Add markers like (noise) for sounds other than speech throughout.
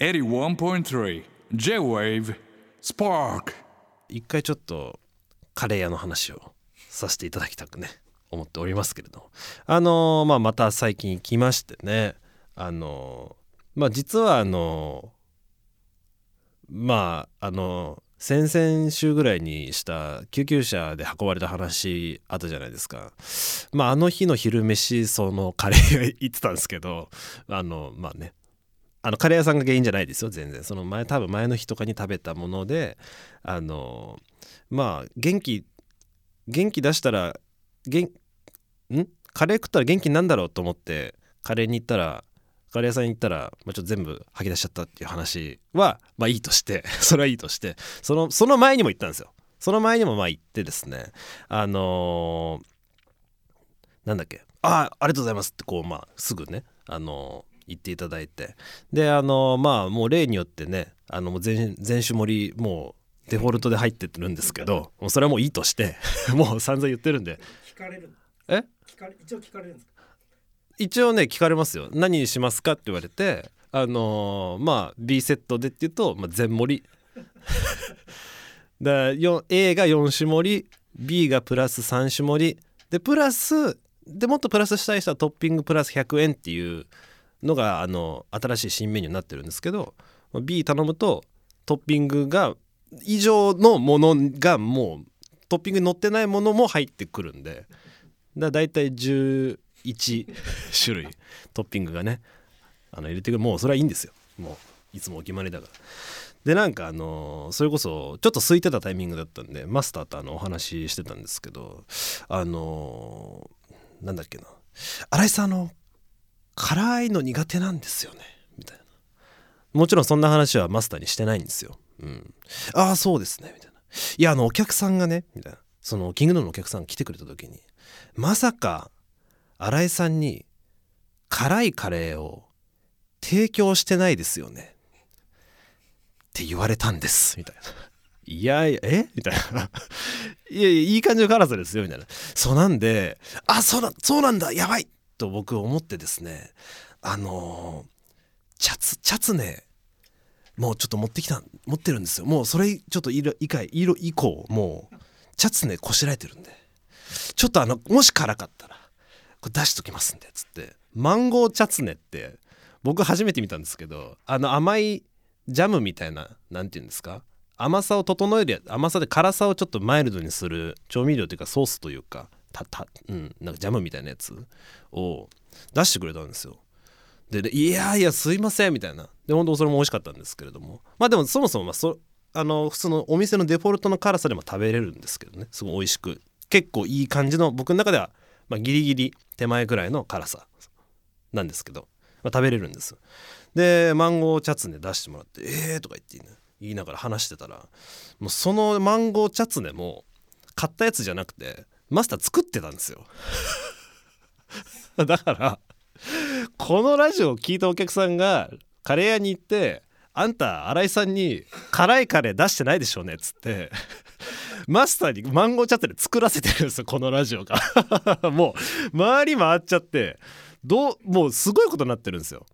81.3 J-Wave Spark 一回ちょっとカレー屋の話をさせていただきたくね思っておりますけれどあのーまあまた最近来ましてね。あのーまあ実はあのーまああの先々週ぐらいにした救急車で運ばれた話あったじゃないですか。まああの日の昼飯そのカレー屋行ってたんですけどあのまあねあのカレー屋さんが原因じゃないですよ全然。その前多分前の日とかに食べたものであのまあ元気元気出したら元ん？カレー食ったら元気なんだろうと思ってカレーに行ったらカレー屋さんに行ったら、まあ、ちょっと全部吐き出しちゃったっていう話はまあいいとして (laughs) それはいいとしてそのその前にも行ったんですよ。その前にもまあ行ってですねあのーなんだっけああありがとうございますってこうまあすぐねあのー言っていただいて。であのーまあもう例によってねあの全全種盛りもうデフォルトで入ってってるんですけどもうそれはもういいとして (laughs) もう散々言ってるんで。聞かれるえ？聞かれ一応聞かれるんですか？一応ね聞かれますよ。何にしますかって言われてあのーまあ B セットでって言うと、まあ、全盛り。(laughs) だよ A が4種盛り B がプラス3種盛り。でプラスでもっとプラスしたい人はトッピングプラス100円っていうのがあの新しい新メニューになってるんですけど B 頼むとトッピングが以上のものがもうトッピングに載ってないものも入ってくるんでだだいたい11種類トッピングがねあの入れてくる。もうそれはいいんですよ。もういつもお決まりだから。でなんかあのそれこそちょっと空いてたタイミングだったんでマスターとあのお話ししてたんですけどあのなんだっけな。新井さんの辛いの苦手なんですよね。みたいな。もちろんそんな話はマスターにしてないんですよ、うん、ああそうですね。みたいな。いやあのお客さんがねみたいな。そのキングドームのお客さんが来てくれた時にまさか新井さんに辛いカレーを提供してないですよね。って言われたんです。みたいな。いやいやえ？みたいな。いやいやいい感じの辛さですよ。みたいな。そうなんであそうだそうなんだやばい。と僕思ってですねあの、チャツチャツネもうちょっと持ってきた持ってるんですよ。もうそれちょっと色以外色以降もうチャツネこしらえてるんで。ちょっとあのもし辛かったらこれ出しときますんでつって。マンゴーチャツネって僕初めて見たんですけどあの甘いジャムみたいな何て言うんですか？甘さを整える甘さで辛さをちょっとマイルドにする調味料というかソースというかたたうんなんかジャムみたいなやつを出してくれたんですよ。でいやいやすいませんみたいな。で本当それも美味しかったんですけれども。まあでもそもそもまあそあの普通のお店のデフォルトの辛さでも食べれるんですけどね。すごい美味しく。結構いい感じの僕の中では、まあ、ギリギリ手前ぐらいの辛さなんですけど、まあ、食べれるんですでマンゴーチャツネ出してもらって「えー」とか言って、ね、言いながら話してたらもうそのマンゴーチャツネも買ったやつじゃなくてマスター作ってたんですよ。だからこのラジオを聞いたお客さんがカレー屋に行って「あんた新井さんに辛いカレー出してないでしょうね」っつってマスターにマンゴーチャットで作らせてるんですよこのラジオが。(laughs) もう周り回っちゃってどうもうすごいことになってるんですよ。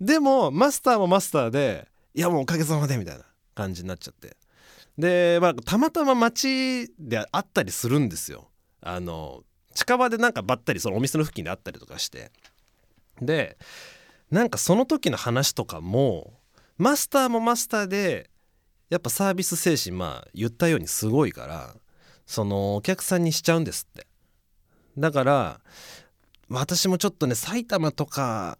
でもマスターもマスターでいやもうおかげさまでみたいな感じになっちゃって。で、まあ、たまたま街で会ったりするんですよ。あの近場でなんかばったりそのお店の付近で会ったりとかして。でなんかその時の話とかもマスターもマスターでやっぱサービス精神まあ言ったようにすごいからそのお客さんにしちゃうんですって。だから私もちょっとね埼玉とか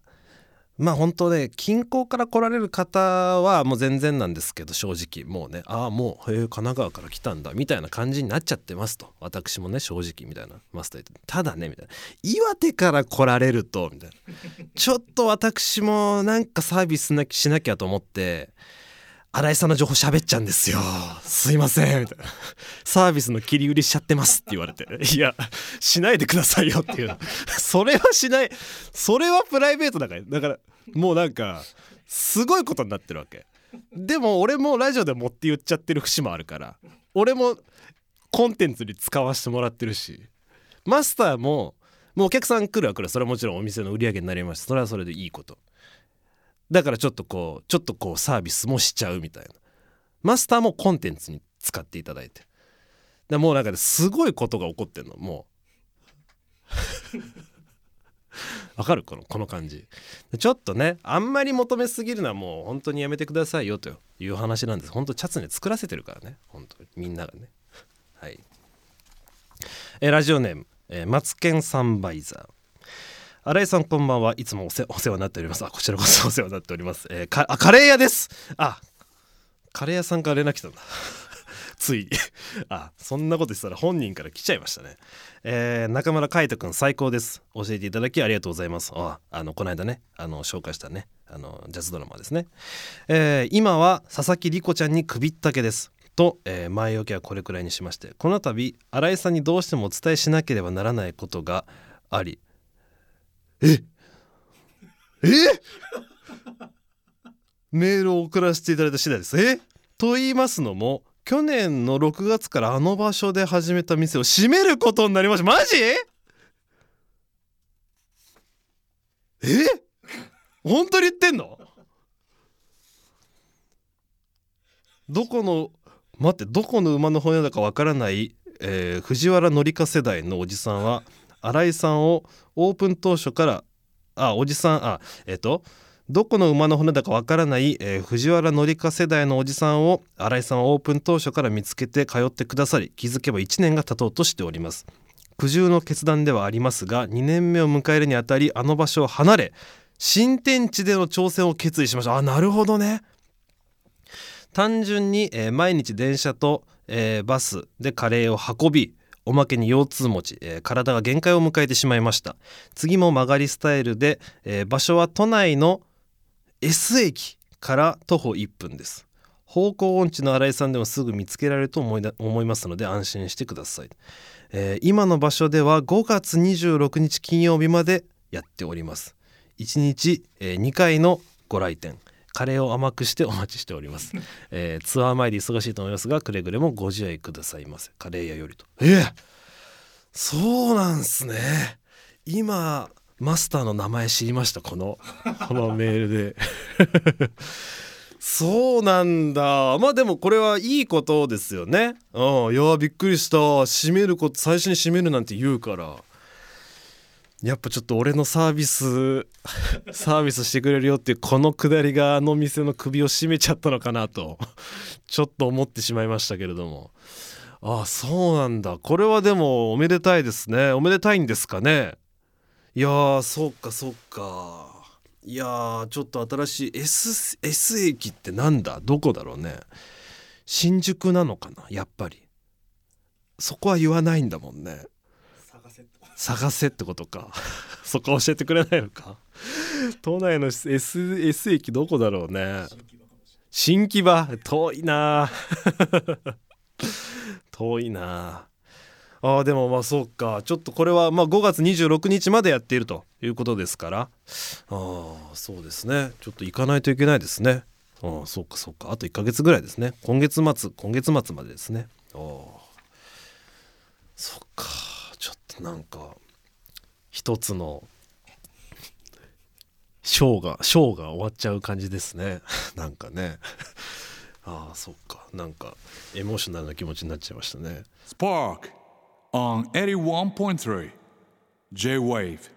まあ本当ね近郊から来られる方はもう全然なんですけど正直もうねああもうへえ神奈川から来たんだみたいな感じになっちゃってますと。私もね正直みたいなマスター言って。ただねみたいな。岩手から来られるとみたいな。ちょっと私もなんかサービスしなしなきゃと思って新井さんの情報喋っちゃうんですよ。すいませんみたいな。サービスの切り売りしちゃってますって言われて。いやしないでくださいよっていうそれはしない。それはプライベートだから。だからもうなんかすごいことになってるわけ。でも俺もラジオで持って言っちゃってる節もあるから。俺もコンテンツに使わせてもらってるし。マスターももうお客さん来るは来るそれはもちろんお店の売り上げになりますそれはそれでいいこと。だからちょっとこうちょっとこうサービスもしちゃうみたいな。マスターもコンテンツに使っていただいて。でもうなんかすごいことが起こってんの。もう。(laughs) わかる？このこの感じ。ちょっとねあんまり求めすぎるのはもう本当にやめてくださいよという話なんです。本当チャツネ作らせてるからね。本当にみんながね。はい。えラジオネーム、えーマツケンサンバイザー。新井さんこんばんは。いつもお世話になっております。あこちらこそ (laughs) お世話になっております、えーかあカレー屋です。あカレー屋さんから連絡来たんだ。つい。(laughs) あそんなこと言ってたら本人から来ちゃいましたね。えー中村海斗くん最高です。教えていただきありがとうございます。ああのこの間ねあの紹介したねあのジャズドラマですね、えー今は佐々木莉子ちゃんに首ったけです。と、えー前置きはこれくらいにしまして。この度新井さんにどうしてもお伝えしなければならないことがあり。え？え？メールを送らせていただいた次第です。え？と言いますのも去年の6月からあの場所で始めた店を閉めることになりました。マジ？え？本当に言ってんの？どこの待ってどこの馬の骨だかわからない、えー藤原紀香世代のおじさんは新井さんをオープン当初からあおじさんあえっ、とどこの馬の骨だかわからない、えー藤原紀香世代のおじさんを新井さんはオープン当初から見つけて通ってくださり気づけば1年が経とうとしております。苦渋の決断ではありますが2年目を迎えるにあたりあの場所を離れ新天地での挑戦を決意しました。あなるほどね。単純に、えー毎日電車と、えーバスでカレーを運びおまけに腰痛持ち、えー体が限界を迎えてしまいました。次も曲がりスタイルで、え場所は都内の S 駅から徒歩1分です。方向音痴の新井さんでもすぐ見つけられると思いだ思いますので安心してください、えー今の場所では5月26日金曜日までやっております。1日、え2回のご来店。カレーを甘くしてお待ちしております、(laughs) えーツアー前で忙しいと思いますがくれぐれもご自愛くださいませ。カレー屋よりと。えーそうなんすね。今マスターの名前知りました？この (laughs) このメールで。(laughs) そうなんだ。まあでもこれはいいことですよね。うん。いやびっくりした。閉めること最初に閉めるなんて言うから。やっぱちょっと俺のサービス (laughs) サービスしてくれるよっていうこのくだりがあの店の首を絞めちゃったのかなと。ちょっと思ってしまいましたけれども。ああそうなんだ。これはでもおめでたいですね。おめでたいんですかね？いやーそうかそうか。いやーちょっと新しい S, S 駅ってなんだ？どこだろうね。新宿なのかな？やっぱり。そこは言わないんだもんね。探せって。ことか。(laughs) そこ教えてくれないのか？都内の S, S 駅どこだろうね。新木場遠いな (laughs) 遠いなあーでもまあそうか。ちょっとこれはまあ5月26日までやっているということですから。ああそうですね。ちょっと行かないといけないですね。ああそうかそうか。あと1ヶ月ぐらいですね。今月末今月末までですね。ああそっか。ちょっとなんか一つのショーがショーが終わっちゃう感じですね。(laughs) なんかね。ああそっか。なんかエモーショナルな気持ちになっちゃいましたね。Spark! On 81.3 J Wave.